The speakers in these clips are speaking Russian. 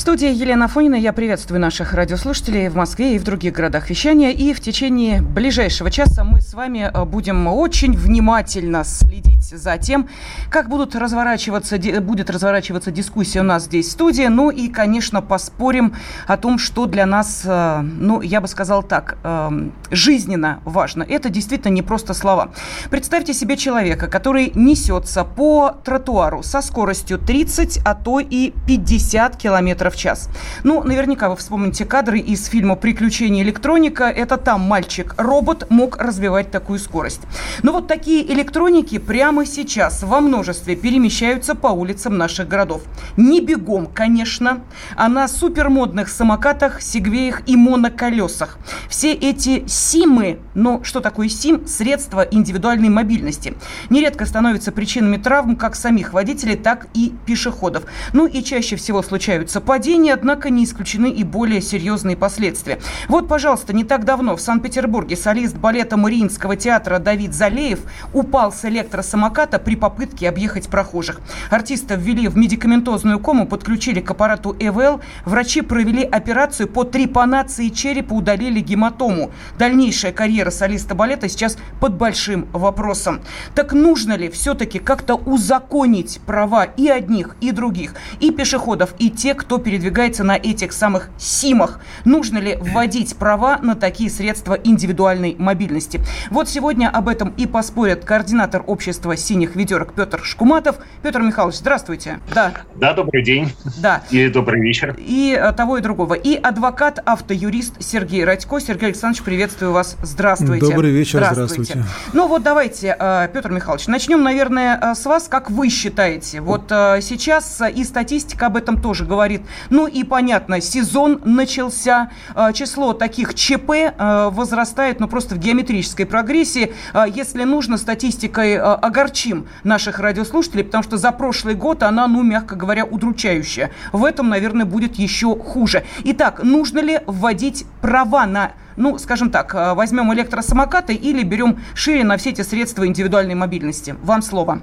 В студии Елена Фонина. Я приветствую наших радиослушателей в Москве и в других городах вещания. И в течение ближайшего часа мы с вами э, будем очень внимательно следить за тем, как будут разворачиваться, будет разворачиваться дискуссия у нас здесь в студии. Ну и, конечно, поспорим о том, что для нас, э, ну, я бы сказал так, э, жизненно важно. Это действительно не просто слова. Представьте себе человека, который несется по тротуару со скоростью 30, а то и 50 километров в час. Ну, наверняка вы вспомните кадры из фильма «Приключения электроника». Это там мальчик-робот мог развивать такую скорость. Но вот такие электроники прямо сейчас во множестве перемещаются по улицам наших городов. Не бегом, конечно, а на супермодных самокатах, сегвеях и моноколесах. Все эти СИМы, но что такое СИМ? Средства индивидуальной мобильности. Нередко становятся причинами травм как самих водителей, так и пешеходов. Ну и чаще всего случаются падения падения, однако не исключены и более серьезные последствия. Вот, пожалуйста, не так давно в Санкт-Петербурге солист балета Мариинского театра Давид Залеев упал с электросамоката при попытке объехать прохожих. Артиста ввели в медикаментозную кому, подключили к аппарату ЭВЛ. Врачи провели операцию по трепанации черепа, удалили гематому. Дальнейшая карьера солиста балета сейчас под большим вопросом. Так нужно ли все-таки как-то узаконить права и одних, и других, и пешеходов, и тех, кто передвигается на этих самых СИМах. Нужно ли вводить права на такие средства индивидуальной мобильности? Вот сегодня об этом и поспорят координатор общества синих ведерок Петр Шкуматов. Петр Михайлович, здравствуйте. Да. Да, добрый день. Да. И добрый вечер. И э, того и другого. И адвокат, автоюрист Сергей Радько. Сергей Александрович, приветствую вас. Здравствуйте. Добрый вечер, здравствуйте. здравствуйте. Ну вот давайте, э, Петр Михайлович, начнем, наверное, э, с вас. Как вы считаете? Вот сейчас и статистика об этом тоже говорит ну и понятно, сезон начался, а, число таких ЧП а, возрастает, ну просто в геометрической прогрессии. А, если нужно, статистикой огорчим наших радиослушателей, потому что за прошлый год она, ну, мягко говоря, удручающая. В этом, наверное, будет еще хуже. Итак, нужно ли вводить права на ну, скажем так, возьмем электросамокаты или берем шире на все эти средства индивидуальной мобильности? Вам слово.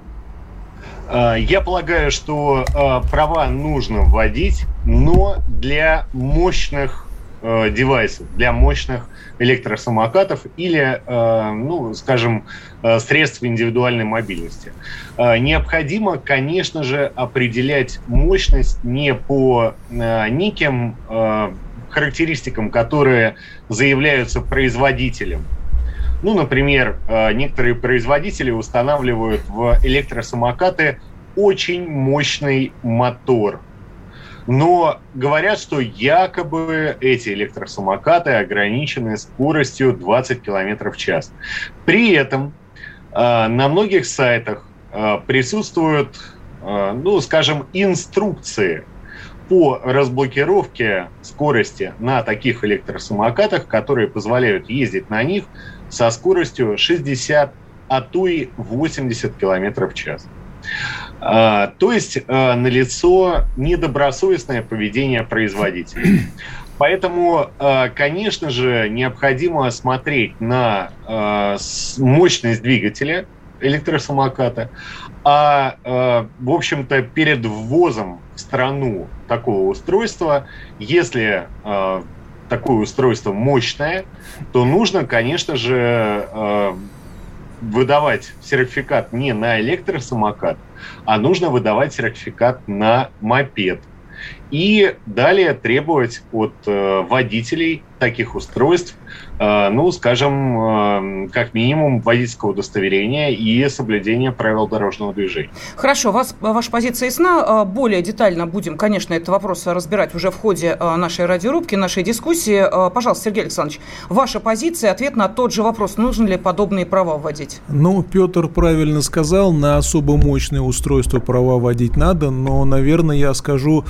А, я полагаю, что а, права нужно вводить, но для мощных а, девайсов, для мощных электросамокатов или, ну, скажем, средств индивидуальной мобильности. Необходимо, конечно же, определять мощность не по неким характеристикам, которые заявляются производителем, ну, например, э, некоторые производители устанавливают в электросамокаты очень мощный мотор. Но говорят, что якобы эти электросамокаты ограничены скоростью 20 км в час. При этом э, на многих сайтах э, присутствуют, ну, скажем, инструкции по разблокировке скорости на таких электросамокатах, которые позволяют ездить на них со скоростью 60, а то и 80 км в час. А, то есть а, налицо недобросовестное поведение производителей. Поэтому, а, конечно же, необходимо смотреть на а, мощность двигателя электросамоката, а, в общем-то, перед ввозом в страну такого устройства, если такое устройство мощное, то нужно, конечно же, э, выдавать сертификат не на электросамокат, а нужно выдавать сертификат на мопед. И далее требовать от э, водителей таких устройств Э, ну, скажем, э, как минимум водительского удостоверения и соблюдение правил дорожного движения. Хорошо, вас, ваша позиция ясна. Более детально будем, конечно, этот вопрос разбирать уже в ходе нашей радиорубки, нашей дискуссии. Пожалуйста, Сергей Александрович, ваша позиция, ответ на тот же вопрос, нужно ли подобные права вводить? Ну, Петр правильно сказал, на особо мощные устройства права вводить надо, но, наверное, я скажу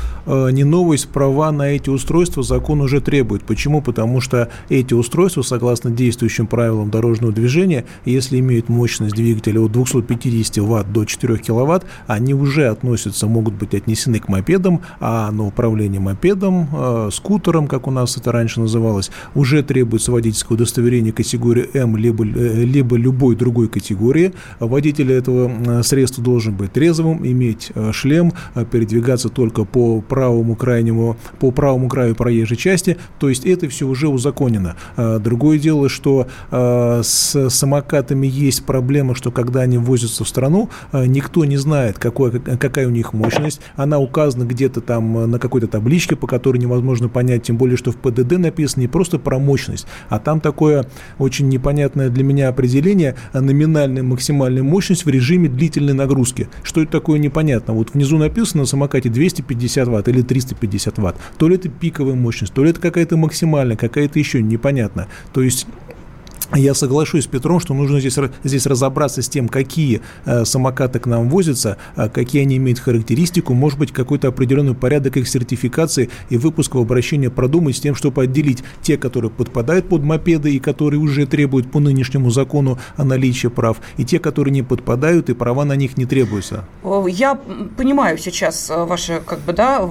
не новость, права на эти устройства закон уже требует. Почему? Потому что эти устройства, согласно действующим правилам дорожного движения, если имеют мощность двигателя от 250 Вт до 4 кВт, они уже относятся, могут быть отнесены к мопедам, а на управление мопедом, э, скутером, как у нас это раньше называлось, уже требуется водительское удостоверение категории М, либо, э, либо любой другой категории. Водитель этого э, средства должен быть трезвым, иметь э, шлем, передвигаться только по правому крайнему, по правому краю проезжей части. То есть это все уже узаконено. Другое дело, что с самокатами есть проблема, что когда они возятся в страну, никто не знает, какой, какая у них мощность. Она указана где-то там на какой-то табличке, по которой невозможно понять, тем более, что в ПДД написано не просто про мощность, а там такое очень непонятное для меня определение номинальная максимальная мощность в режиме длительной нагрузки. Что это такое, непонятно. Вот внизу написано на самокате 250 ватт или 350 ватт. То ли это пиковая мощность, то ли это какая-то максимальная, какая-то еще непонятно. То есть я соглашусь с Петром, что нужно здесь, здесь разобраться с тем, какие э, самокаты к нам возятся, э, какие они имеют характеристику, может быть, какой-то определенный порядок их сертификации и выпуска в обращение продумать с тем, чтобы отделить те, которые подпадают под мопеды и которые уже требуют по нынешнему закону о наличии прав, и те, которые не подпадают и права на них не требуются. Я понимаю сейчас э, ваши, как бы, да,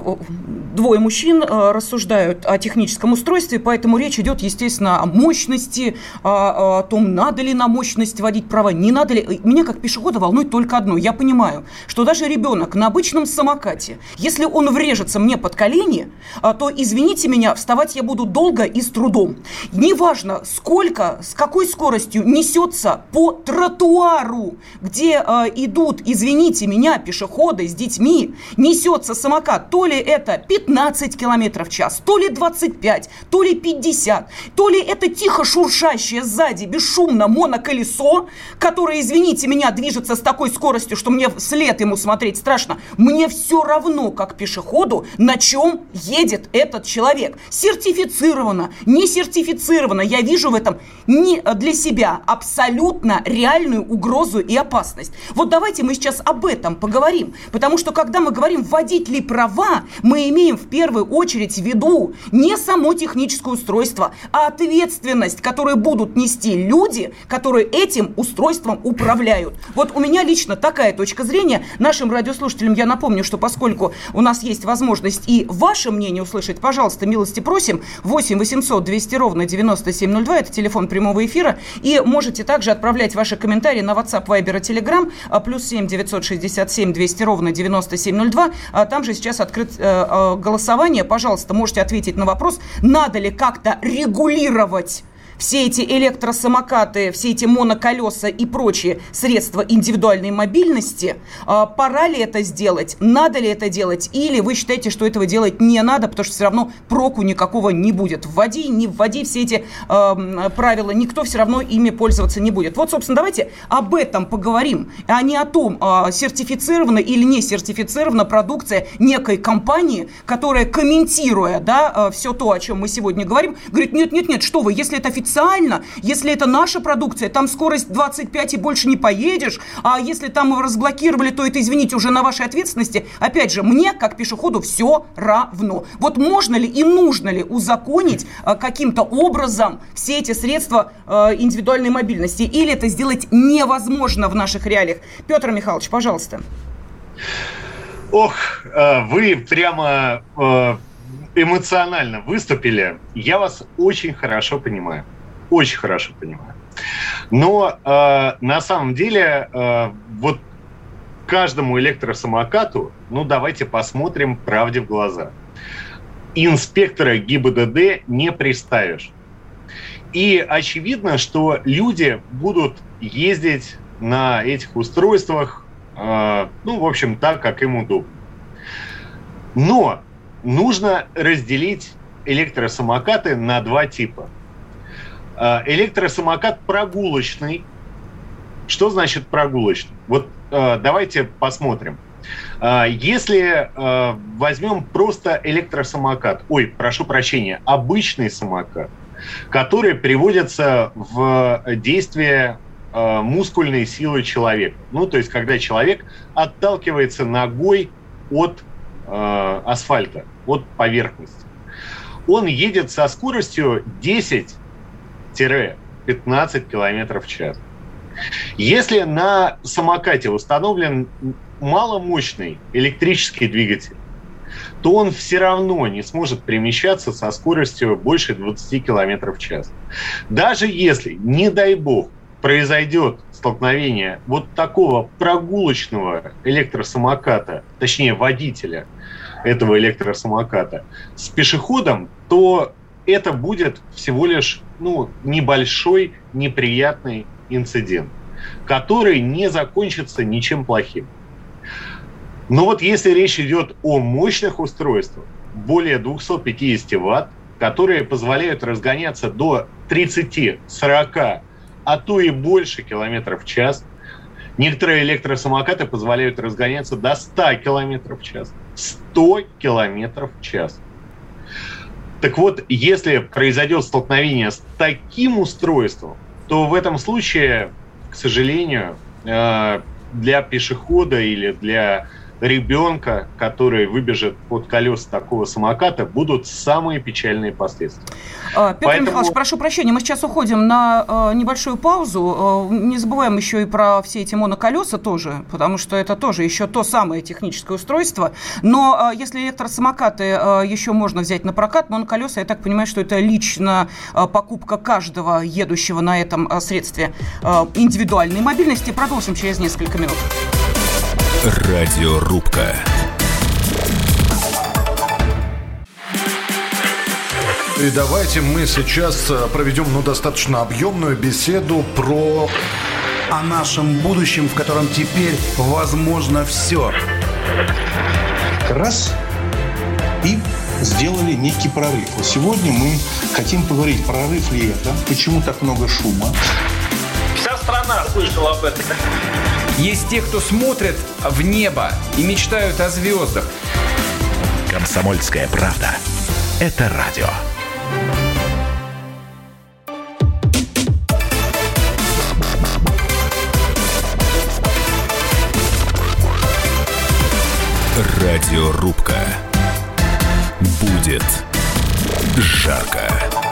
двое мужчин э, рассуждают о техническом устройстве, поэтому речь идет, естественно, о мощности, о о том, надо ли на мощность вводить права, не надо ли. Меня как пешехода волнует только одно. Я понимаю, что даже ребенок на обычном самокате, если он врежется мне под колени, а, то, извините меня, вставать я буду долго и с трудом. Неважно, сколько, с какой скоростью несется по тротуару, где э, идут, извините меня, пешеходы с детьми, несется самокат, то ли это 15 километров в час, то ли 25, то ли 50, то ли это тихо шуршащее сзади бесшумно моноколесо, которое, извините меня, движется с такой скоростью, что мне вслед ему смотреть страшно, мне все равно, как пешеходу, на чем едет этот человек. Сертифицировано, не сертифицировано. Я вижу в этом не для себя абсолютно реальную угрозу и опасность. Вот давайте мы сейчас об этом поговорим. Потому что когда мы говорим вводить ли права, мы имеем в первую очередь в виду не само техническое устройство, а ответственность, которую будут нести нести люди, которые этим устройством управляют. Вот у меня лично такая точка зрения. Нашим радиослушателям я напомню, что поскольку у нас есть возможность и ваше мнение услышать, пожалуйста, милости просим. 8 800 200 ровно 9702, это телефон прямого эфира. И можете также отправлять ваши комментарии на WhatsApp, Viber и Telegram, а, плюс 7 967 200 ровно 9702. А там же сейчас открыт э, э, голосование. Пожалуйста, можете ответить на вопрос, надо ли как-то регулировать все эти электросамокаты, все эти моноколеса и прочие средства индивидуальной мобильности, а, пора ли это сделать, надо ли это делать, или вы считаете, что этого делать не надо, потому что все равно проку никакого не будет. Вводи, не вводи все эти э, правила, никто все равно ими пользоваться не будет. Вот, собственно, давайте об этом поговорим, а не о том, э, сертифицирована или не сертифицирована продукция некой компании, которая, комментируя да, э, все то, о чем мы сегодня говорим, говорит, нет-нет-нет, что вы, если это официально официально, если это наша продукция, там скорость 25 и больше не поедешь, а если там разблокировали, то это, извините, уже на вашей ответственности. Опять же, мне, как пешеходу, все равно. Вот можно ли и нужно ли узаконить а, каким-то образом все эти средства а, индивидуальной мобильности, или это сделать невозможно в наших реалиях? Петр Михайлович, пожалуйста. Ох, э, вы прямо э, эмоционально выступили. Я вас очень хорошо понимаю очень хорошо понимаю. Но э, на самом деле э, вот каждому электросамокату, ну давайте посмотрим правде в глаза. Инспектора ГИБДД не приставишь. И очевидно, что люди будут ездить на этих устройствах, э, ну, в общем, так, как им удобно. Но нужно разделить электросамокаты на два типа. Э, электросамокат прогулочный. Что значит прогулочный? Вот э, давайте посмотрим. Э, если возьмем просто электросамокат, ой, прошу прощения, обычный самокат, который приводится в действие мускульной силы человека. Ну, то есть, когда человек отталкивается ногой от асфальта, от поверхности. Он едет со скоростью 10-15 км в час. Если на самокате установлен маломощный электрический двигатель, то он все равно не сможет перемещаться со скоростью больше 20 км в час. Даже если, не дай бог, произойдет столкновение вот такого прогулочного электросамоката, точнее водителя этого электросамоката с пешеходом, то это будет всего лишь ну, небольшой неприятный инцидент, который не закончится ничем плохим. Но вот если речь идет о мощных устройствах, более 250 ватт, которые позволяют разгоняться до 30-40, а то и больше километров в час. Некоторые электросамокаты позволяют разгоняться до 100 километров в час. 100 километров в час. Так вот, если произойдет столкновение с таким устройством, то в этом случае, к сожалению, э, для пешехода или для ребенка, который выбежит под колеса такого самоката, будут самые печальные последствия. А, Петр Поэтому... Михайлович, прошу прощения, мы сейчас уходим на э, небольшую паузу. Э, не забываем еще и про все эти моноколеса тоже, потому что это тоже еще то самое техническое устройство. Но если электросамокаты еще можно взять на прокат, моноколеса, я так понимаю, что это лично покупка каждого едущего на этом средстве индивидуальной мобильности. Продолжим через несколько минут. Радиорубка. И давайте мы сейчас э, проведем ну, достаточно объемную беседу про... О нашем будущем, в котором теперь возможно все. Раз и сделали некий прорыв. Вот сегодня мы хотим поговорить, прорыв ли это, почему так много шума. Вся страна слышала об этом. Есть те, кто смотрят в небо и мечтают о звездах. Комсомольская правда. Это радио. Радиорубка. Будет жарко.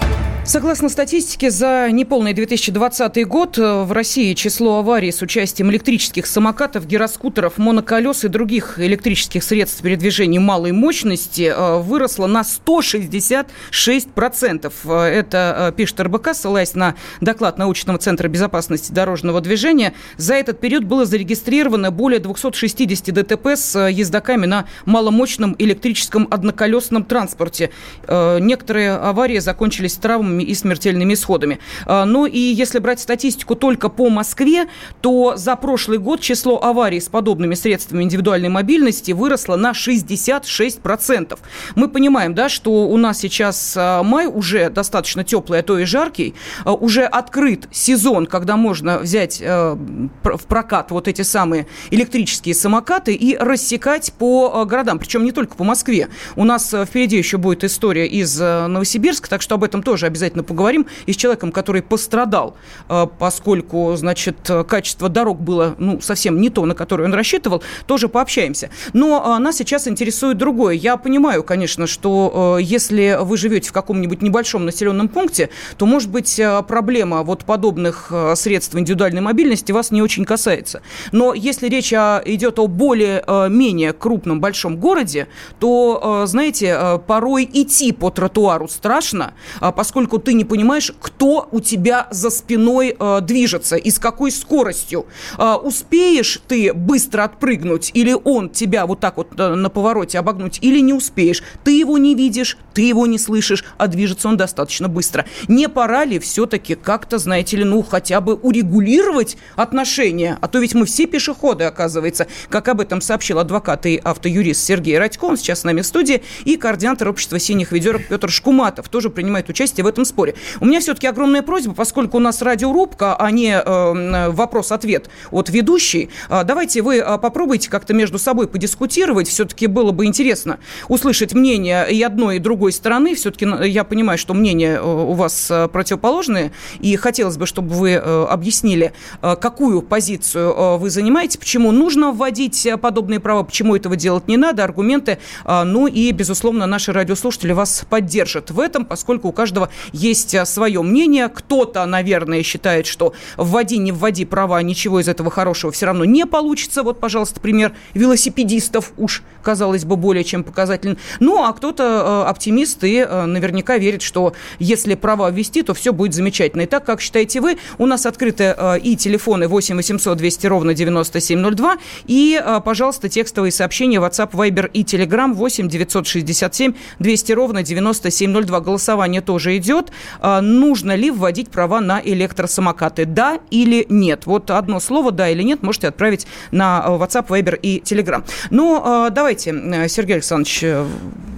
Согласно статистике, за неполный 2020 год э, в России число аварий с участием электрических самокатов, гироскутеров, моноколес и других электрических средств передвижения малой мощности э, выросло на 166%. Э, это пишет РБК, ссылаясь на доклад научного центра безопасности дорожного движения. За этот период было зарегистрировано более 260 ДТП с ездоками на маломощном электрическом одноколесном транспорте. Некоторые аварии закончились травмами и смертельными исходами. А, ну и если брать статистику только по Москве, то за прошлый год число аварий с подобными средствами индивидуальной мобильности выросло на 66%. Мы понимаем, да, что у нас сейчас а, май уже достаточно теплый, а то и жаркий. А, уже открыт сезон, когда можно взять в прокат вот эти самые электрические самокаты и рассекать по городам. Причем не только по Москве. У нас впереди еще будет история из Новосибирска, так что об этом тоже обязательно обязательно поговорим и с человеком, который пострадал, э, поскольку, значит, качество дорог было, ну, совсем не то, на которое он рассчитывал, тоже пообщаемся. Но э, нас сейчас интересует другое. Я понимаю, конечно, что э, если вы живете в каком-нибудь небольшом населенном пункте, то, может быть, проблема вот подобных средств индивидуальной мобильности вас не очень касается. Но если речь идет о более-менее крупном большом городе, то, знаете, порой идти по тротуару страшно, поскольку поскольку ты не понимаешь, кто у тебя за спиной э, движется и с какой скоростью. Э, успеешь ты быстро отпрыгнуть или он тебя вот так вот э, на повороте обогнуть, или не успеешь. Ты его не видишь, ты его не слышишь, а движется он достаточно быстро. Не пора ли все-таки как-то, знаете ли, ну хотя бы урегулировать отношения? А то ведь мы все пешеходы, оказывается, как об этом сообщил адвокат и автоюрист Сергей Радько, он сейчас с нами в студии, и координатор общества синих ведерок Петр Шкуматов тоже принимает участие в этом этом споре. У меня все-таки огромная просьба, поскольку у нас радиорубка, а не э, вопрос-ответ от ведущей, э, давайте вы э, попробуйте как-то между собой подискутировать. Все-таки было бы интересно услышать мнение и одной, и другой стороны. Все-таки я понимаю, что мнения у вас противоположные, и хотелось бы, чтобы вы объяснили, какую позицию вы занимаете, почему нужно вводить подобные права, почему этого делать не надо, аргументы. Ну и, безусловно, наши радиослушатели вас поддержат в этом, поскольку у каждого есть свое мнение. Кто-то, наверное, считает, что вводи, не вводи права, ничего из этого хорошего все равно не получится. Вот, пожалуйста, пример велосипедистов уж, казалось бы, более чем показательный. Ну, а кто-то э, оптимист и э, наверняка верит, что если права ввести, то все будет замечательно. И так, как считаете вы, у нас открыты э, и телефоны 8 800 200 ровно 9702, и, пожалуйста, текстовые сообщения WhatsApp, Viber и Telegram 8 967 200 ровно 9702. Голосование тоже идет. Нужно ли вводить права на электросамокаты? Да или нет? Вот одно слово «да» или «нет» можете отправить на WhatsApp, Viber и Telegram. Ну, давайте, Сергей Александрович,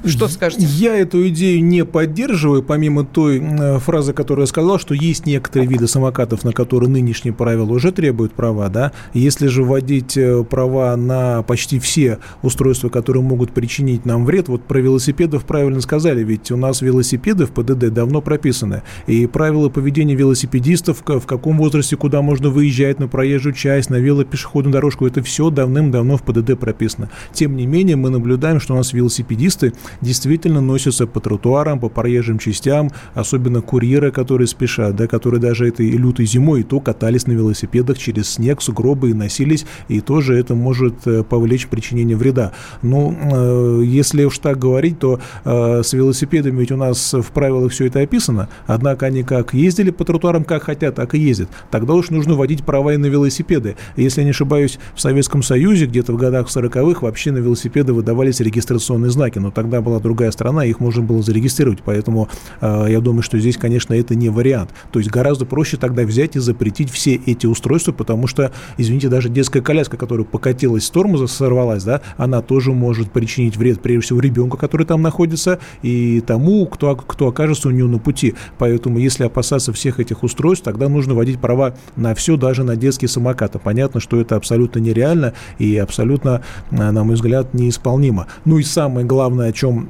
что скажете? Я эту идею не поддерживаю, помимо той фразы, которую я сказал, что есть некоторые виды самокатов, на которые нынешние правила уже требуют права, да. Если же вводить э, права на почти все устройства, которые могут причинить нам вред, вот про велосипедов правильно сказали, ведь у нас велосипеды в ПДД давно прописаны, и правила поведения велосипедистов, в каком возрасте куда можно выезжать на проезжую часть, на велопешеходную дорожку, это все давным-давно в ПДД прописано. Тем не менее, мы наблюдаем, что у нас велосипедисты действительно носятся по тротуарам, по проезжим частям, особенно курьеры, которые спешат, да, которые даже этой лютой зимой и то катались на велосипедах через снег, сугробы и носились, и тоже это может э, повлечь причинение вреда. Ну, э, если уж так говорить, то э, с велосипедами ведь у нас в правилах все это описано, однако они как ездили по тротуарам, как хотят, так и ездят. Тогда уж нужно вводить права и на велосипеды. Если я не ошибаюсь, в Советском Союзе где-то в годах 40-х вообще на велосипеды выдавались регистрационные знаки, но тогда была другая страна, их можно было зарегистрировать, поэтому э, я думаю, что здесь, конечно, это не вариант. То есть гораздо проще тогда взять и запретить все эти устройства, потому что, извините, даже детская коляска, которая покатилась с тормоза, сорвалась, да, она тоже может причинить вред, прежде всего, ребенку, который там находится, и тому, кто, кто окажется у него на пути. Поэтому, если опасаться всех этих устройств, тогда нужно вводить права на все, даже на детские самокаты. Понятно, что это абсолютно нереально и абсолютно, на мой взгляд, неисполнимо. Ну и самое главное, о чем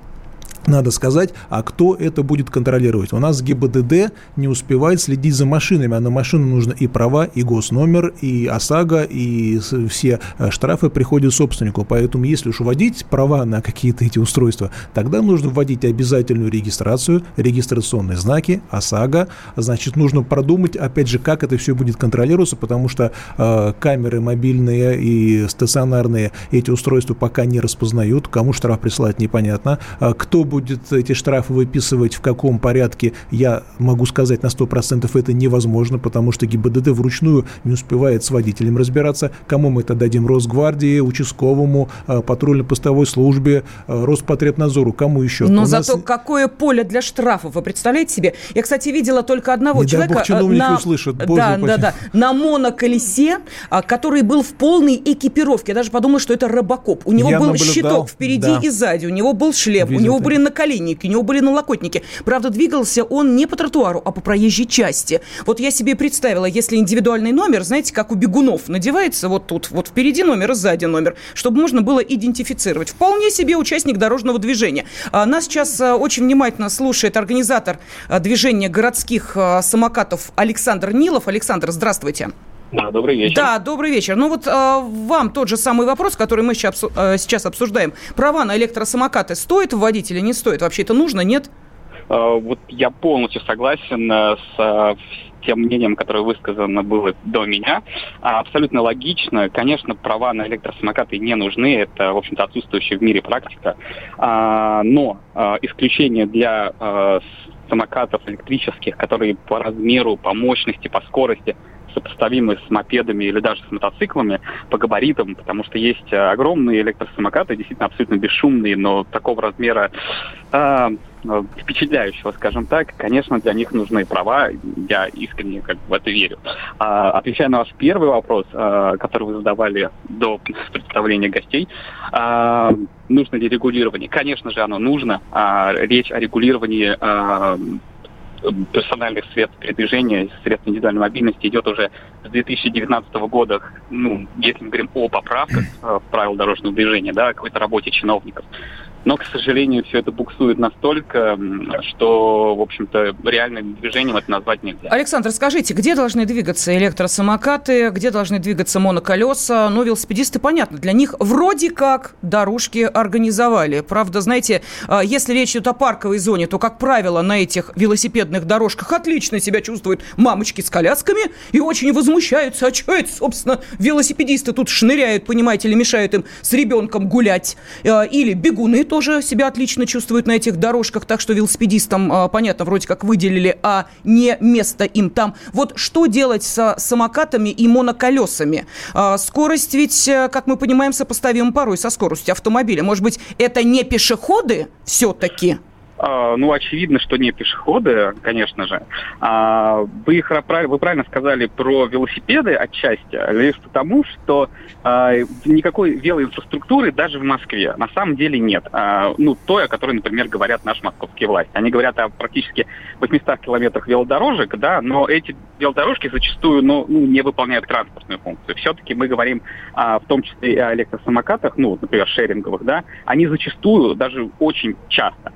надо сказать, а кто это будет контролировать? У нас ГИБДД не успевает следить за машинами, а на машину нужно и права, и госномер, и ОСАГО, и все э, штрафы приходят собственнику. Поэтому если уж вводить права на какие-то эти устройства, тогда нужно вводить обязательную регистрацию, регистрационные знаки, ОСАГО. Значит, нужно продумать, опять же, как это все будет контролироваться, потому что э, камеры мобильные и стационарные эти устройства пока не распознают, кому штраф присылать непонятно, а кто будет будет эти штрафы выписывать, в каком порядке, я могу сказать на 100% это невозможно, потому что ГИБДД вручную не успевает с водителем разбираться. Кому мы это дадим? Росгвардии, участковому, э, патрульно-постовой службе, э, Роспотребнадзору, кому еще? Но У зато нас... какое поле для штрафов, вы представляете себе? Я, кстати, видела только одного не человека... Бог, э, на... услышат. Боже да, да, да. На моноколесе, который был в полной экипировке. Я даже подумала, что это робокоп. У него Я был наблюдал. щиток впереди да. и сзади, у него был шлем, Видел у него были наколенники, у него были налокотники. Правда, двигался он не по тротуару, а по проезжей части. Вот я себе представила, если индивидуальный номер, знаете, как у бегунов, надевается вот тут, вот впереди номер, сзади номер, чтобы можно было идентифицировать. Вполне себе участник дорожного движения. А, нас сейчас а, очень внимательно слушает организатор а, движения городских самокатов Александр Нилов. Александр, здравствуйте. Да, добрый вечер. Да, добрый вечер. Ну вот э, вам тот же самый вопрос, который мы сейчас, э, сейчас обсуждаем. Права на электросамокаты стоит вводить или не стоит? Вообще это нужно, нет? Э, вот я полностью согласен э, с э, тем мнением, которое высказано было до меня. А, абсолютно логично. Конечно, права на электросамокаты не нужны. Это, в общем-то, отсутствующая в мире практика. А, но а, исключение для а, самокатов электрических, которые по размеру, по мощности, по скорости сопоставимы с мопедами или даже с мотоциклами по габаритам, потому что есть э, огромные электросамокаты, действительно абсолютно бесшумные, но такого размера э, впечатляющего, скажем так, конечно, для них нужны права, я искренне как в это верю. А, отвечая на ваш первый вопрос, а, который вы задавали до представления гостей, а, нужно ли регулирование? Конечно же, оно нужно. А, речь о регулировании а, персональных средств передвижения, средств индивидуальной мобильности идет уже с 2019 года, ну, если мы говорим о поправках в правила дорожного движения, да, какой-то работе чиновников. Но, к сожалению, все это буксует настолько, что, в общем-то, реальным движением это назвать нельзя. Александр, скажите, где должны двигаться электросамокаты, где должны двигаться моноколеса? Ну, велосипедисты, понятно, для них вроде как дорожки организовали. Правда, знаете, а, если речь идет о парковой зоне, то, как правило, на этих велосипедных дорожках отлично себя чувствуют мамочки с колясками и очень возмущаются. А что это, собственно, велосипедисты тут шныряют, понимаете, или мешают им с ребенком гулять? А, или бегуны тоже тоже себя отлично чувствуют на этих дорожках, так что велосипедистам, а, понятно, вроде как выделили, а не место им там. Вот что делать с самокатами и моноколесами? А, скорость ведь, э, как мы понимаем, сопоставима порой со скоростью автомобиля. Может быть, это не пешеходы все-таки? А, ну, очевидно, что не пешеходы, конечно же. А, вы, их, вы правильно сказали про велосипеды отчасти, лишь потому, что а, никакой велоинфраструктуры даже в Москве на самом деле нет. Ну, той, о которой, например, говорят наши московские власти. Они говорят о практически 800 километрах велодорожек, да, но эти велодорожки зачастую ну, ну, не выполняют транспортную функцию. Все-таки мы говорим в том числе и о электросамокатах, ну, например, шеринговых, да, они зачастую, даже очень часто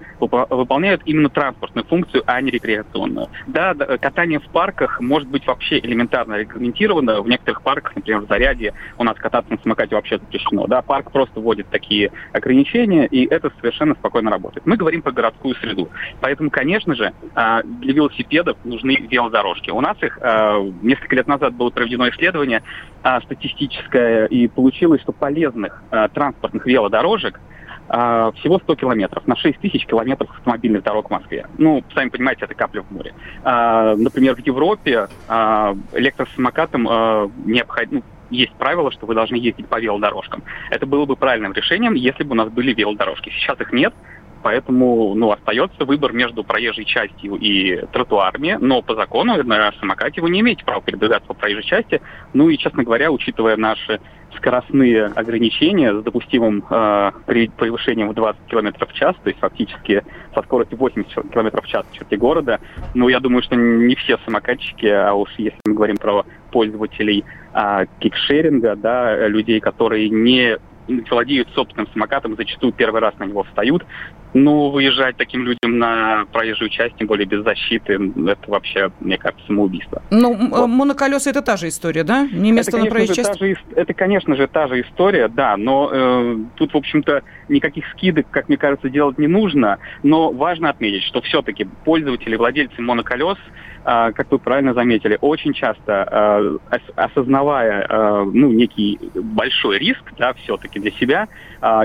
выполняют именно транспортную функцию, а не рекреационную. Да, катание в парках может быть вообще элементарно регламентировано. В некоторых парках, например, в Заряде, у нас кататься на самокате вообще запрещено. Да, парк просто вводит такие ограничения, и это совершенно спокойно работает. Мы говорим про городскую среду. Поэтому, конечно же, а, для велосипедов нужны велодорожки. У нас их а, несколько лет назад было проведено исследование а, статистическое, и получилось, что полезных транспортных велодорожек а, всего 100 километров, на 6 тысяч километров автомобильных дорог в Москве. Ну, сами понимаете, это капля в море. А, например, в Европе а, электросамокатам необходимо, ну, есть правило, что вы должны ездить по велодорожкам. Это было бы правильным решением, если бы у нас были велодорожки. Сейчас их нет, Поэтому ну, остается выбор между проезжей частью и тротуарами, но по закону на самокате вы не имеете права передвигаться по проезжей части. Ну и, честно говоря, учитывая наши скоростные ограничения с допустимым э, превышением в 20 км в час, то есть фактически со скоростью 80 км в час в черте города. Ну, я думаю, что не все самокатчики, а уж если мы говорим про пользователей э, кикшеринга, да, людей, которые не владеют собственным самокатом, зачастую первый раз на него встают. Ну, выезжать таким людям на проезжую часть, тем более без защиты, это вообще, мне кажется, самоубийство. Ну, вот. моноколеса это та же история, да? Не место это, на проезжей части? Же, это, конечно же, та же история, да, но э, тут, в общем-то, никаких скидок, как мне кажется, делать не нужно, но важно отметить, что все-таки пользователи, владельцы моноколес – а, как вы правильно заметили, очень часто а, осознавая а, ну, некий большой риск да, все-таки для себя,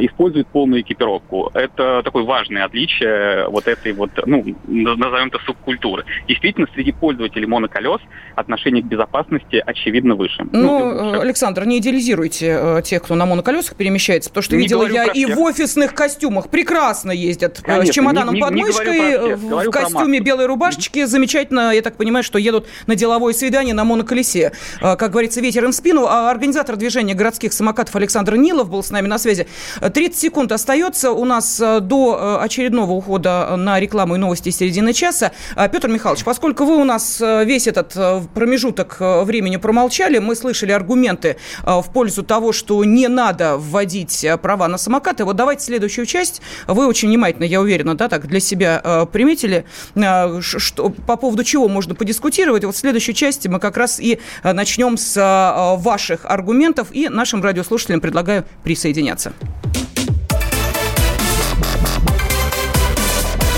используют полную экипировку. Это такое важное отличие вот этой вот, ну, назовем это субкультуры. Действительно, среди пользователей моноколес отношение к безопасности очевидно выше. Ну, ну Александр, не идеализируйте э, тех, кто на моноколесах перемещается, потому что не видела я и в офисных костюмах прекрасно ездят э, Конечно, с чемоданом не, не, под мышкой, в костюме белой рубашечки, замечательно так понимаю, что едут на деловое свидание на моноколесе. Как говорится, ветер им в спину. А организатор движения городских самокатов Александр Нилов был с нами на связи. 30 секунд остается у нас до а, очередного ухода на рекламу и новости середины часа. Петр Михайлович, поскольку вы у нас весь этот промежуток времени промолчали, мы слышали аргументы в пользу того, что не надо вводить права на самокаты. Вот давайте следующую часть. Вы очень внимательно, я уверена, да, так для себя приметили, что, по поводу чего можно подискутировать. Вот в следующей части мы как раз и э, начнем с э, ваших аргументов, и нашим радиослушателям предлагаю присоединяться.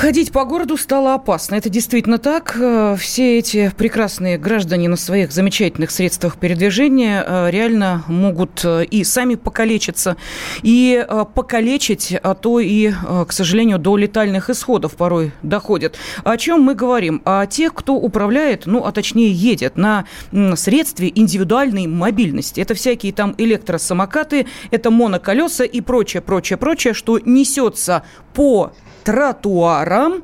Ходить по городу стало опасно. Это действительно так. Э, все эти прекрасные граждане на своих замечательных средствах передвижения э, реально могут э, и сами покалечиться, и покалечить, а то и, к сожалению, до летальных исходов порой доходят. О чем мы говорим? О тех, кто управляет, ну, а точнее едет на средстве индивидуальной мобильности. Это всякие там электросамокаты, это моноколеса и прочее, прочее, прочее, что несется по тротуарам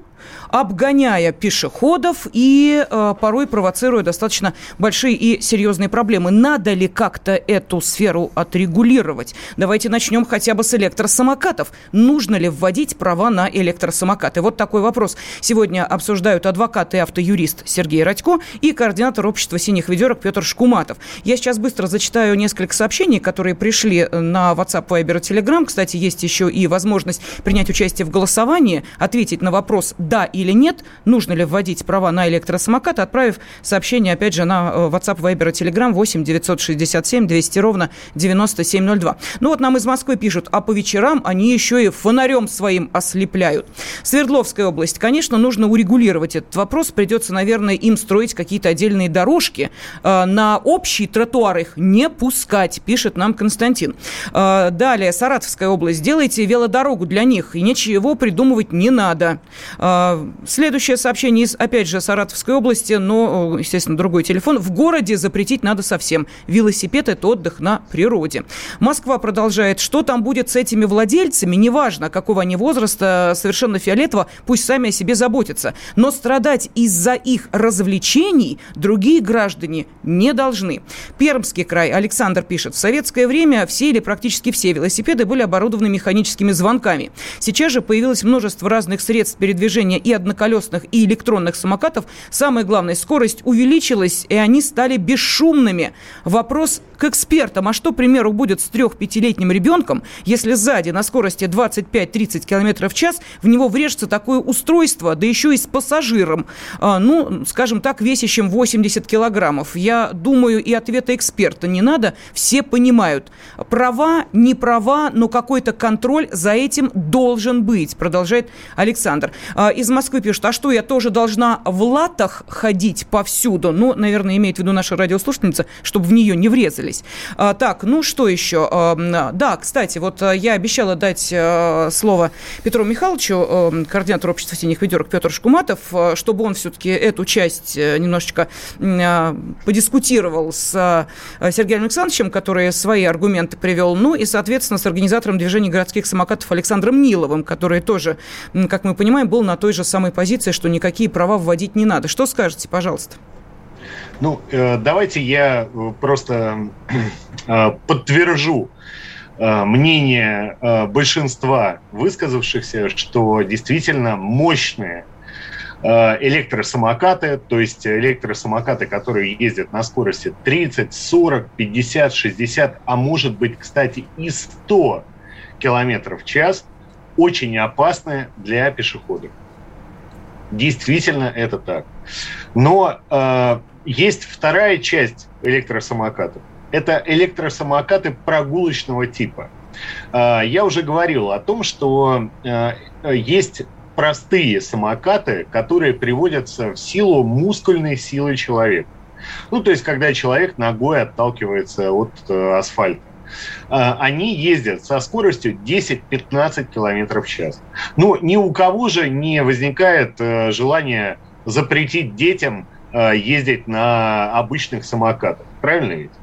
обгоняя пешеходов и э, порой провоцируя достаточно большие и серьезные проблемы. Надо ли как-то эту сферу отрегулировать? Давайте начнем хотя бы с электросамокатов. Нужно ли вводить права на электросамокаты? Вот такой вопрос сегодня обсуждают адвокат и автоюрист Сергей Радько и координатор общества «Синих ведерок» Петр Шкуматов. Я сейчас быстро зачитаю несколько сообщений, которые пришли на WhatsApp, Viber Telegram. Кстати, есть еще и возможность принять участие в голосовании, ответить на вопрос «да» или нет, нужно ли вводить права на электросамокат, отправив сообщение, опять же, на э, WhatsApp, Viber и Telegram 8 967 200 ровно 9702. Ну вот нам из Москвы пишут, а по вечерам они еще и фонарем своим ослепляют. Свердловская область, конечно, нужно урегулировать этот вопрос. Придется, наверное, им строить какие-то отдельные дорожки. Э, на общий тротуар их не пускать, пишет нам Константин. Э, далее, Саратовская область. Делайте велодорогу для них, и ничего придумывать не надо. Следующее сообщение из, опять же, Саратовской области, но, естественно, другой телефон. В городе запретить надо совсем. Велосипед – это отдых на природе. Москва продолжает. Что там будет с этими владельцами, неважно, какого они возраста, совершенно фиолетово, пусть сами о себе заботятся. Но страдать из-за их развлечений другие граждане не должны. Пермский край. Александр пишет. В советское время все или практически все велосипеды были оборудованы механическими звонками. Сейчас же появилось множество разных средств передвижения и одноколесных, и электронных самокатов, самое главное, скорость увеличилась, и они стали бесшумными. Вопрос к экспертам. А что, к примеру, будет с трех-пятилетним ребенком, если сзади на скорости 25-30 км в час в него врежется такое устройство, да еще и с пассажиром, а, ну, скажем так, весящим 80 килограммов? Я думаю, и ответа эксперта не надо. Все понимают. Права, не права, но какой-то контроль за этим должен быть, продолжает Александр. А, из Москвы пишут, а что, я тоже должна в латах ходить повсюду? Ну, наверное, имеет в виду наша радиослушательница, чтобы в нее не врезались. А, так, ну что еще? А, да, кстати, вот а, я обещала дать а, слово Петру Михайловичу, а, координатору общества синих ведерок Петр Шкуматов, а, чтобы он все-таки эту часть немножечко а, подискутировал с а, Сергеем Александровичем, который свои аргументы привел, ну и, соответственно, с организатором движения городских самокатов Александром Ниловым, который тоже, как мы понимаем, был на той же самой позиции, что никакие права вводить не надо. Что скажете, пожалуйста? Ну, э, давайте я э, просто э, подтвержу мнение большинства высказавшихся, что действительно мощные электросамокаты, то есть электросамокаты, которые ездят на скорости 30, 40, 50, 60, а может быть, кстати, и 100 километров в час, очень опасны для пешеходов. Действительно, это так. Но э, есть вторая часть электросамокатов. Это электросамокаты прогулочного типа. Э, я уже говорил о том, что э, есть простые самокаты, которые приводятся в силу мускульной силы человека. Ну, то есть, когда человек ногой отталкивается от э, асфальта. А, они ездят со скоростью 10-15 км в час. Ну, ни у кого же не возникает э, желания запретить детям э, ездить на обычных самокатах. Правильно ведь?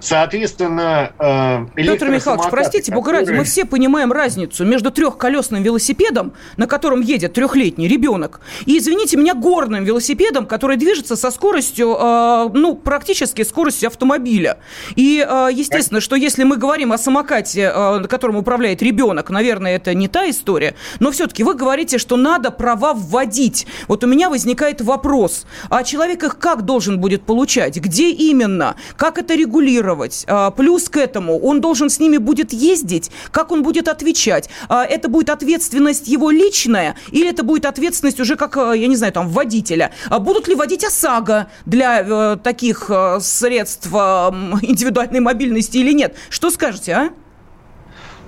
Соответственно, э, Петр Михайлович, простите, бога ради, мы все понимаем разницу между трехколесным велосипедом, на котором едет трехлетний ребенок, и, извините меня, горным велосипедом, который движется со скоростью, э, ну, практически скоростью автомобиля. И, э, естественно, что если мы говорим о самокате, э, которым управляет ребенок, наверное, это не та история, но все-таки вы говорите, что надо права вводить. Вот у меня возникает вопрос, а человек их как должен будет получать? Где именно? Как это регулировать. А, плюс к этому он должен с ними будет ездить, как он будет отвечать. А, это будет ответственность его личная или это будет ответственность уже как, а, я не знаю, там, водителя. Будут ли водить ОСАГО для э, таких э, средств индивидуальной мобильности или нет? Что скажете, а?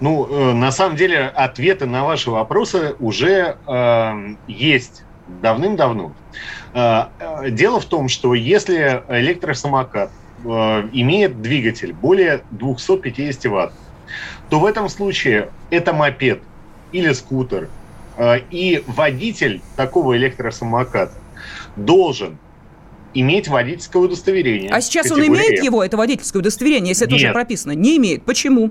Ну, э, на самом деле, ответы на ваши вопросы уже э, есть давным-давно. Дело в том, что если электросамокат имеет двигатель более 250 ватт, то в этом случае это мопед или скутер, э, и водитель такого электросамоката должен иметь водительское удостоверение. А сейчас он имеет его, это водительское удостоверение, если Нет. это уже прописано? Не имеет. Почему?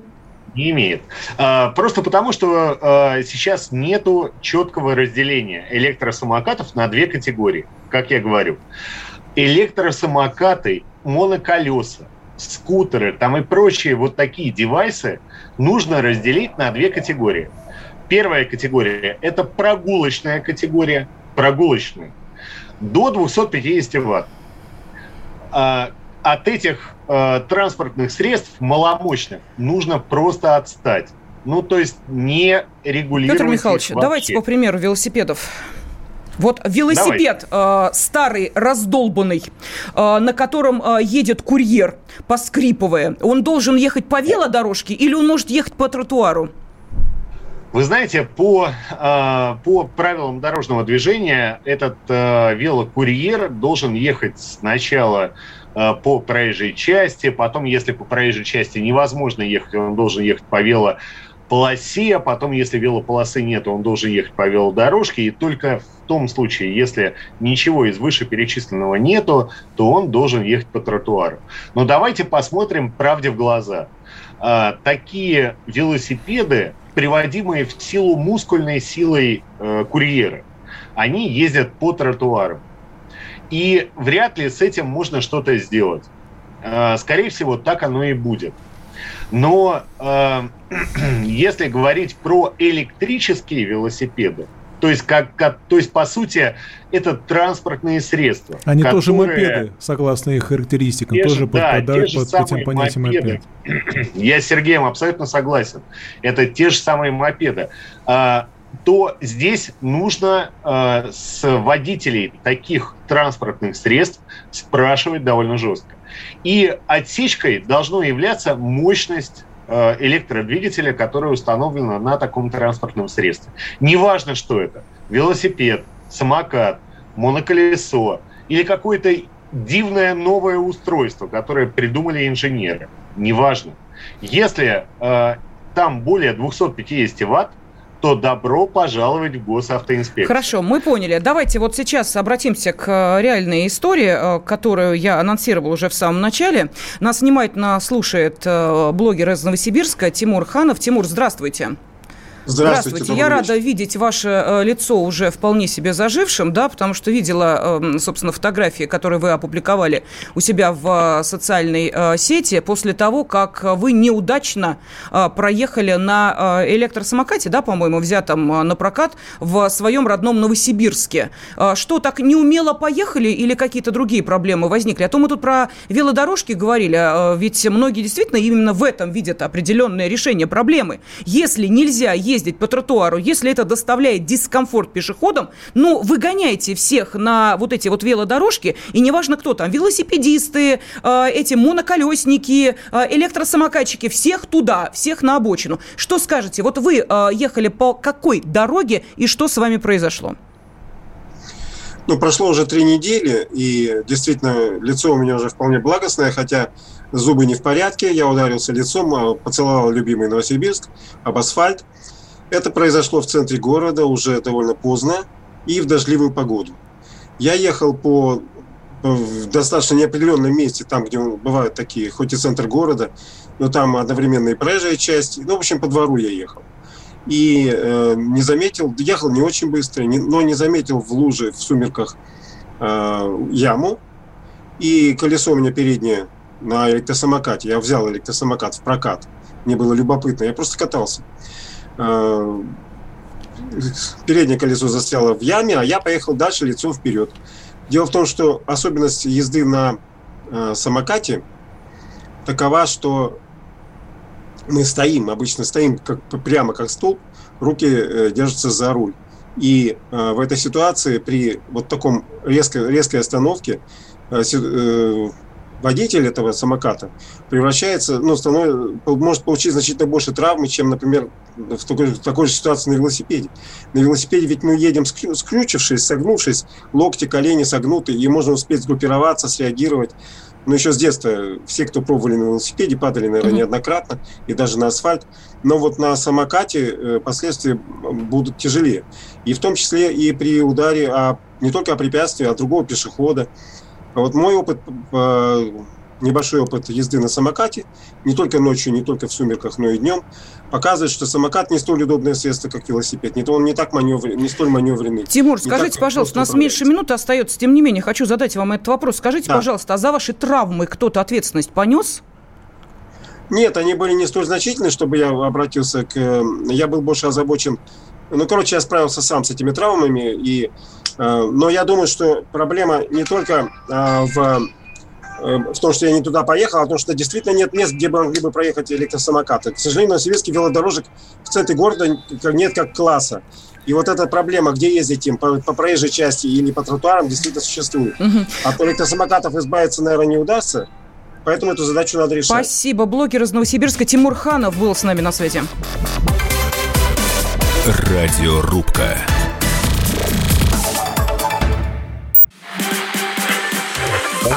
Не имеет. А, просто потому, что сейчас нету четкого разделения электросамокатов на две категории, как я говорю. Электросамокаты, моноколеса, скутеры, там и прочие вот такие девайсы нужно разделить на две категории. Первая категория – это прогулочная категория, прогулочная, до 250 ватт. А, от этих э, транспортных средств маломощных нужно просто отстать. Ну, то есть не регулировать Петр Михайлович, давайте по примеру велосипедов. Вот велосипед э, старый, раздолбанный, э, на котором э, едет курьер, поскрипывая, он должен ехать по велодорожке или он может ехать по тротуару? Вы знаете, по, э, по правилам дорожного движения этот э, велокурьер должен ехать сначала Э, по проезжей части. Потом, если по проезжей части невозможно ехать, он должен ехать по велополосе. А потом, если велополосы нет, он должен ехать по велодорожке. И только в том случае, если ничего из вышеперечисленного нету, то он должен ехать по тротуару. Но давайте посмотрим правде в глаза. А, такие велосипеды, приводимые в силу мускульной силой э, курьера, они ездят по тротуару. И вряд ли с этим можно что-то сделать. Э, скорее всего, так оно и будет. Но э, если говорить про электрические велосипеды, то есть, как, как, то есть, по сути, это транспортные средства. Они которые... тоже мопеды, согласно их характеристикам, те тоже же, подпадают да, под этим понятием мопед. Я с Сергеем абсолютно согласен. Это те же самые мопеды. А, то здесь нужно э, с водителей таких транспортных средств спрашивать довольно жестко. И отсечкой должно являться мощность э, электродвигателя, которая установлена на таком транспортном средстве. Неважно, что это. Велосипед, самокат, моноколесо или какое-то дивное новое устройство, которое придумали инженеры. Неважно. Если э, там более 250 ватт, то добро пожаловать в госавтоинспекцию. Хорошо, мы поняли. Давайте вот сейчас обратимся к э, реальной истории, э, которую я анонсировал уже в самом начале. Нас внимательно слушает э, блогер из Новосибирска Тимур Ханов. Тимур, здравствуйте. Здравствуйте. Здравствуйте. Я рада видеть ваше э, лицо уже вполне себе зажившим, да, потому что видела, э, собственно, фотографии, которые вы опубликовали у себя в э, социальной э, сети после того, как вы неудачно проехали на электросамокате, да, по-моему, взятом на прокат в своем родном Новосибирске. Что, так неумело поехали или какие-то другие проблемы возникли? А то мы тут про велодорожки говорили, ведь многие действительно именно в этом видят определенное решение проблемы. Если нельзя ездить по тротуару, если это доставляет дискомфорт пешеходам, ну, выгоняйте всех на вот эти вот велодорожки, и неважно кто там, велосипедисты, э, эти моноколесники, э, электросамокатчики, всех туда, всех на обочину. Что скажете? Вот вы э, ехали по какой дороге и что с вами произошло? Ну, прошло уже три недели, и действительно лицо у меня уже вполне благостное, хотя зубы не в порядке. Я ударился лицом, поцеловал любимый Новосибирск об асфальт. Это произошло в центре города уже довольно поздно и в дождливую погоду. Я ехал по в достаточно неопределенном месте, там, где бывают такие, хоть и центр города, но там одновременно и проезжая часть. Ну, в общем, по двору я ехал. И э, не заметил, ехал не очень быстро, не, но не заметил в луже, в сумерках э, яму. И колесо у меня переднее на электросамокате. Я взял электросамокат в прокат. Мне было любопытно. Я просто катался. Э, переднее колесо застряло в яме, а я поехал дальше лицом вперед. Дело в том, что особенность езды на э, самокате такова, что мы стоим, обычно стоим как, прямо как столб, руки э, держатся за руль. И э, в этой ситуации при вот таком резкой, резкой остановке э, э, водитель этого самоката превращается, ну, становится, может получить значительно больше травмы, чем, например, в такой, в такой же ситуации на велосипеде. На велосипеде ведь мы едем скрючившись, согнувшись, локти, колени согнуты, и можно успеть сгруппироваться, среагировать. Но еще с детства все, кто пробовали на велосипеде, падали, наверное, mm-hmm. неоднократно, и даже на асфальт. Но вот на самокате э, последствия будут тяжелее. И в том числе и при ударе о, не только о препятствии, а другого пешехода. А вот мой опыт, э, небольшой опыт езды на самокате, не только ночью, не только в сумерках, но и днем, показывает, что самокат не столь удобное средство, как велосипед. Не то он не так маневр, не столь маневренный. Тимур, скажите, пожалуйста, у нас меньше минуты остается, тем не менее, хочу задать вам этот вопрос. Скажите, да. пожалуйста, а за ваши травмы кто-то ответственность понес? Нет, они были не столь значительны, чтобы я обратился к... Э, я был больше озабочен... Ну, короче, я справился сам с этими травмами, и... Э, но я думаю, что проблема не только э, в в том, что я не туда поехал, а в том, что действительно нет мест, где бы могли бы проехать электросамокаты. К сожалению, на Новосибирске велодорожек в центре города нет как класса. И вот эта проблема, где ездить им, по, по проезжей части или по тротуарам, действительно существует. Угу. От электросамокатов избавиться, наверное, не удастся. Поэтому эту задачу надо решать. Спасибо. Блогер из Новосибирска Тимур Ханов был с нами на связи. Радиорубка.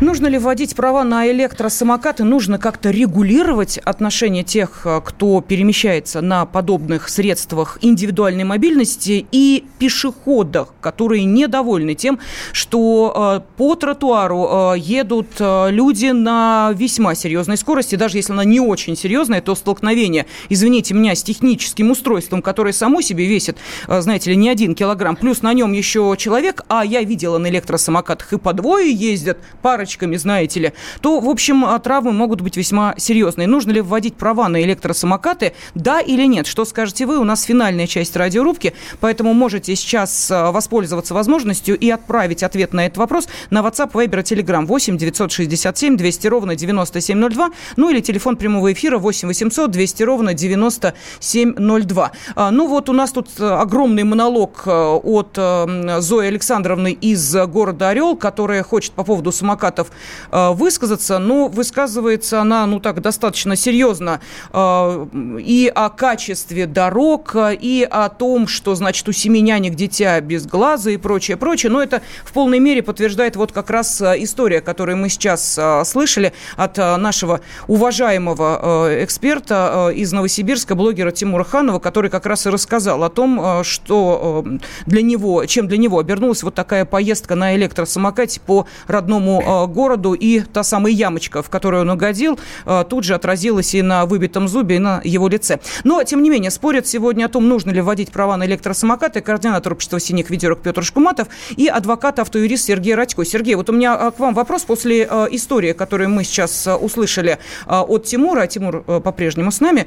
Нужно ли вводить права на электросамокаты? Нужно как-то регулировать отношения тех, э, кто перемещается на подобных средствах индивидуальной мобильности и пешеходах, которые недовольны тем, что э, по тротуару э, едут люди на весьма серьезной скорости. Даже если она не очень серьезная, то столкновение, извините меня, с техническим устройством, которое само себе весит, знаете ли, не один килограмм, плюс на нем еще человек, а я видела на электросамокатах и по двое ездят, пара корочками, знаете ли, то, в общем, а, травмы могут быть весьма серьезные. Нужно ли вводить права на электросамокаты, да или нет? Что скажете вы? У нас финальная часть радиорубки, поэтому можете сейчас а, воспользоваться возможностью и отправить ответ на этот вопрос на WhatsApp, Viber, Telegram 8 967 200 ровно 9702, ну или телефон прямого эфира 8 800 200 ровно 9702. А, ну вот у нас тут огромный монолог от Зои Александровны из города Орел, которая хочет по поводу самоката адвокатов э, высказаться, но высказывается она, ну так, достаточно серьезно э, и о качестве дорог, и о том, что, значит, у семи нянек дитя без глаза и прочее, прочее. Но это в полной мере подтверждает вот как раз э, история, которую мы сейчас слышали от нашего уважаемого эксперта из Новосибирска, блогера Тимура Ханова, который как раз и рассказал о том, что для него, чем для него обернулась вот такая поездка на электросамокате по родному городу, и та самая ямочка, в которую он угодил, э, тут же отразилась и на выбитом зубе, и на его лице. Но, тем не менее, спорят сегодня о том, нужно ли вводить права на электросамокаты координатор общества «Синих ведерок» Петр Шкуматов и адвокат-автоюрист Сергей Радько. Сергей, вот у меня э, к вам вопрос после э, истории, которую мы сейчас услышали от Тимура, Тимур по-прежнему с нами.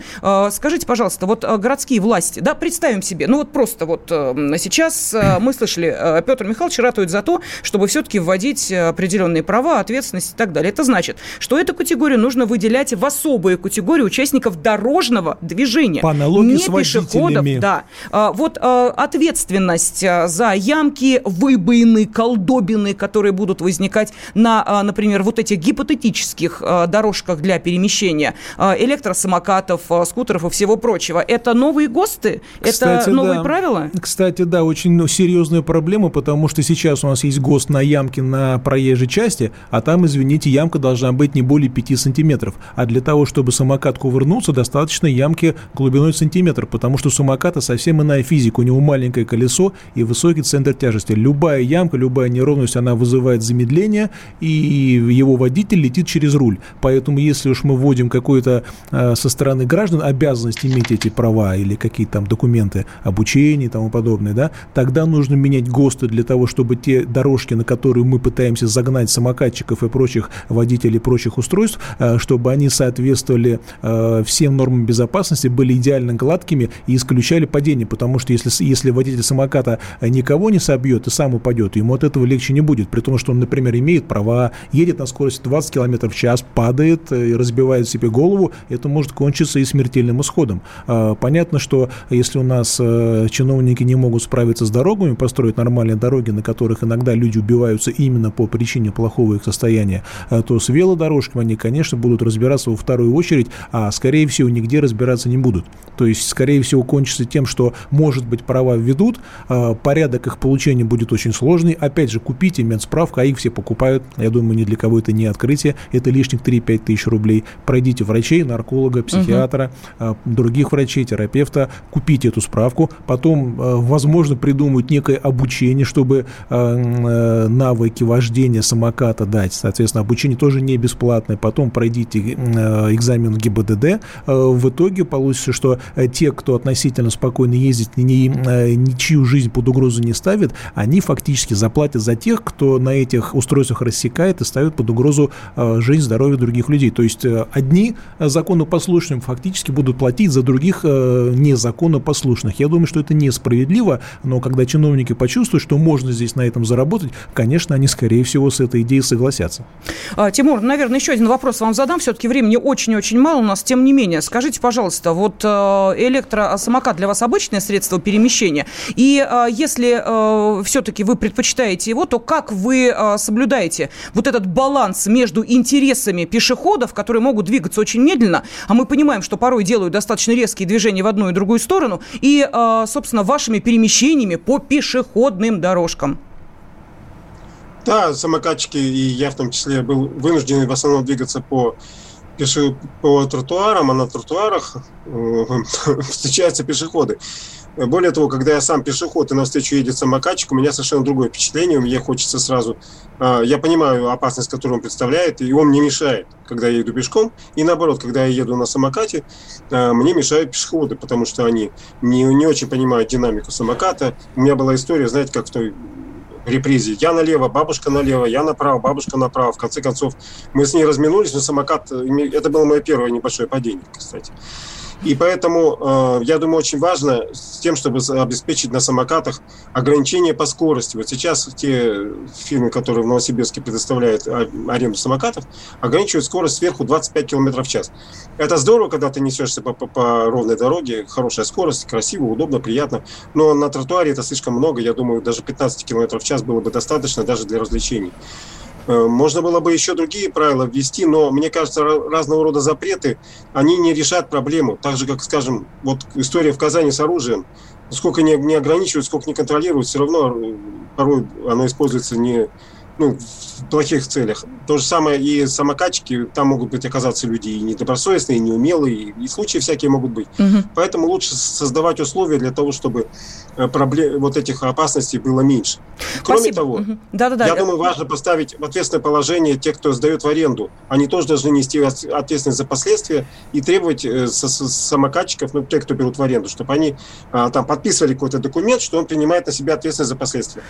Скажите, пожалуйста, вот городские власти, да, представим себе, ну вот просто вот сейчас мы слышали, Петр Михайлович ратует за то, чтобы все-таки вводить определенные права права, ответственность и так далее. Это значит, что эту категорию нужно выделять в особую категорию участников дорожного движения. По аналогии не с пешеходов, да. А, вот а, ответственность а, за ямки, выбоины, колдобины, которые будут возникать на, например, вот этих гипотетических дорожках для перемещения электросамокатов, скутеров и всего прочего. Это новые ГОСТы? Кстати, это новые да. правила? Кстати, да, очень ну, серьезная проблема, потому что сейчас у нас есть ГОСТ на ямки на проезжей части, а там, извините, ямка должна быть не более 5 сантиметров. А для того, чтобы самокат кувырнулся, достаточно ямки глубиной сантиметр, потому что самоката совсем иная физика. У него маленькое колесо и высокий центр тяжести. Любая ямка, любая неровность, она вызывает замедление, и его водитель летит через руль. Поэтому, если уж мы вводим какую-то э, со стороны граждан обязанность иметь эти права или какие-то там документы обучения и тому подобное, да, тогда нужно менять ГОСТы для того, чтобы те дорожки, на которые мы пытаемся загнать самокатчиков и прочих водителей прочих устройств, э, чтобы они соответствовали э, всем нормам безопасности, были идеально гладкими и исключали падение, потому что если, если водитель самоката никого не собьет и сам упадет, ему от этого легче не будет, при том, что он, например, имеет права, едет на скорости 20 км в час, падает и разбивает себе голову, это может кончиться и смертельным исходом. Э, понятно, что если у нас чиновники не могут справиться с дорогами, построить нормальные дороги, на которых иногда люди убиваются именно по причине плохого их состояния, то с велодорожками они, конечно, будут разбираться во вторую очередь, а, скорее всего, нигде разбираться не будут. То есть, скорее всего, кончится тем, что, может быть, права введут, а, порядок их получения будет очень сложный. Опять же, купите медсправку, а их все покупают. Я думаю, ни для кого это не открытие. Это лишних 3-5 тысяч рублей. Пройдите врачей, нарколога, психиатра, угу. других врачей, терапевта, купите эту справку. Потом, возможно, придумают некое обучение, чтобы навыки вождения самоката дать. Соответственно, обучение тоже не бесплатное. Потом пройдите экзамен ГИБДД. В итоге получится, что Э, те, кто относительно спокойно ездит, ни, э, ничью жизнь под угрозу не ставит, они фактически заплатят за тех, кто на этих устройствах рассекает и ставит под угрозу э, жизнь, здоровье других людей. То есть одни законопослушным фактически будут платить за других незаконопослушных. Я думаю, что это несправедливо, но когда чиновники почувствуют, что можно здесь на этом заработать, конечно, они, скорее всего, с этой идеей согласятся. А, Тимур, наверное, еще один вопрос вам задам. Все-таки времени очень-очень мало у нас. Тем не менее, скажите, пожалуйста, вот Э, электросамокат для вас обычное средство перемещения? И э, если э, все-таки вы предпочитаете его, то как вы соблюдаете вот этот баланс между интересами пешеходов, которые могут двигаться очень медленно, а мы понимаем, что порой делают достаточно резкие движения в одну и другую сторону, и, собственно, вашими перемещениями по пешеходным дорожкам? Да, самокатчики, и я в том числе был вынужден в основном двигаться по пеши по тротуарам, а на тротуарах э, встречаются пешеходы. Более того, когда я сам пешеход и навстречу едет самокатчик, у меня совершенно другое впечатление. Мне хочется сразу... Э, я понимаю опасность, которую он представляет, и он мне мешает, когда я иду пешком. И наоборот, когда я еду на самокате, э, мне мешают пешеходы, потому что они не, не очень понимают динамику самоката. У меня была история, знаете, как в той репризе. Я налево, бабушка налево, я направо, бабушка направо. В конце концов, мы с ней разминулись, но самокат... Это было мое первое небольшое падение, кстати. И поэтому, э, я думаю, очень важно с тем, чтобы обеспечить на самокатах ограничения по скорости. Вот сейчас те фирмы, которые в Новосибирске предоставляют аренду самокатов, ограничивают скорость сверху 25 км в час. Это здорово, когда ты несешься по, по, по ровной дороге, хорошая скорость, красиво, удобно, приятно. Но на тротуаре это слишком много. Я думаю, даже 15 км в час было бы достаточно даже для развлечений. Э, можно было бы еще другие правила ввести, но мне кажется, разного рода запреты, они не решат проблему. Так же, как, скажем, вот история в Казани с оружием. Сколько не, не ограничивают, сколько не контролируют, все равно э, порой оно используется не, ну, в плохих целях. То же самое и самокатчики, там могут быть оказаться люди и недобросовестные, и неумелые, и случаи всякие могут быть. Угу. Поэтому лучше создавать условия для того, чтобы э, проблем, вот этих опасностей было меньше. Кроме Спасибо. того, угу. да, да, да. я думаю, важно поставить в ответственное положение тех, кто сдает в аренду. Они тоже должны нести ответственность за последствия и требовать э, самокатчиков, ну, тех, кто берут в аренду, чтобы они а, там подписывали какой-то документ, что он принимает на себя ответственность за последствия.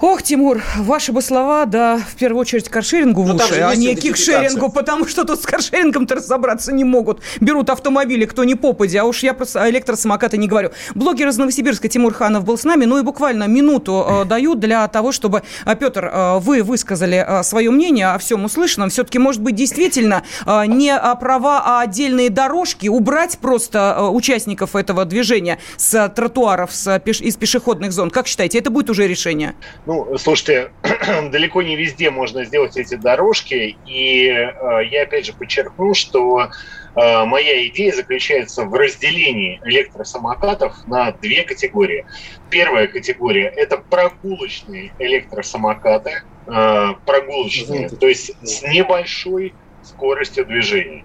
Ох, Тимур, ваши бы слова, да, в первую очередь каршерингу в уши, а не кикшерингу, потому что тут с каршерингом-то разобраться не могут. Берут автомобили, кто не попади, а уж я про электросамокаты не говорю. Блогер из Новосибирска Тимур Ханов был с нами, ну и буквально минуту э, дают для того, чтобы, э, Петр, э, вы высказали э, свое мнение о всем услышанном. Все-таки, может быть, действительно э, не права, а отдельные дорожки, убрать просто э, участников этого движения с тротуаров, с, пеш... из пешеходных зон. Как считаете, это будет уже решение? Ну, слушайте, далеко не везде можно сделать эти дорожки, и э, я опять же подчеркну, что э, моя идея заключается в разделении электросамокатов на две категории. Первая категория – это прогулочные электросамокаты, э, прогулочные, то есть с небольшой скоростью движения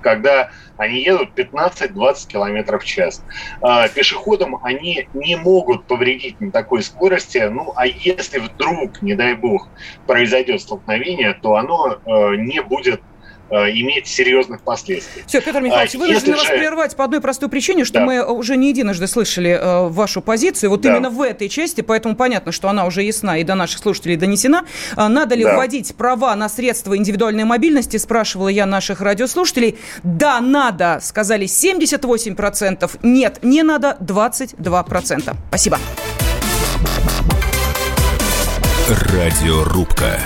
когда они едут 15-20 километров в час. А, пешеходам они не могут повредить на такой скорости, ну а если вдруг, не дай бог, произойдет столкновение, то оно э, не будет иметь серьезных последствий. Все, Петр Михайлович, а, вынуждены вас же... прервать по одной простой причине, что да. мы уже не единожды слышали э, вашу позицию, вот да. именно в этой части, поэтому понятно, что она уже ясна и до наших слушателей донесена. А, надо ли да. вводить права на средства индивидуальной мобильности, спрашивала я наших радиослушателей. Да, надо, сказали 78%, нет, не надо 22%. Спасибо. Радиорубка.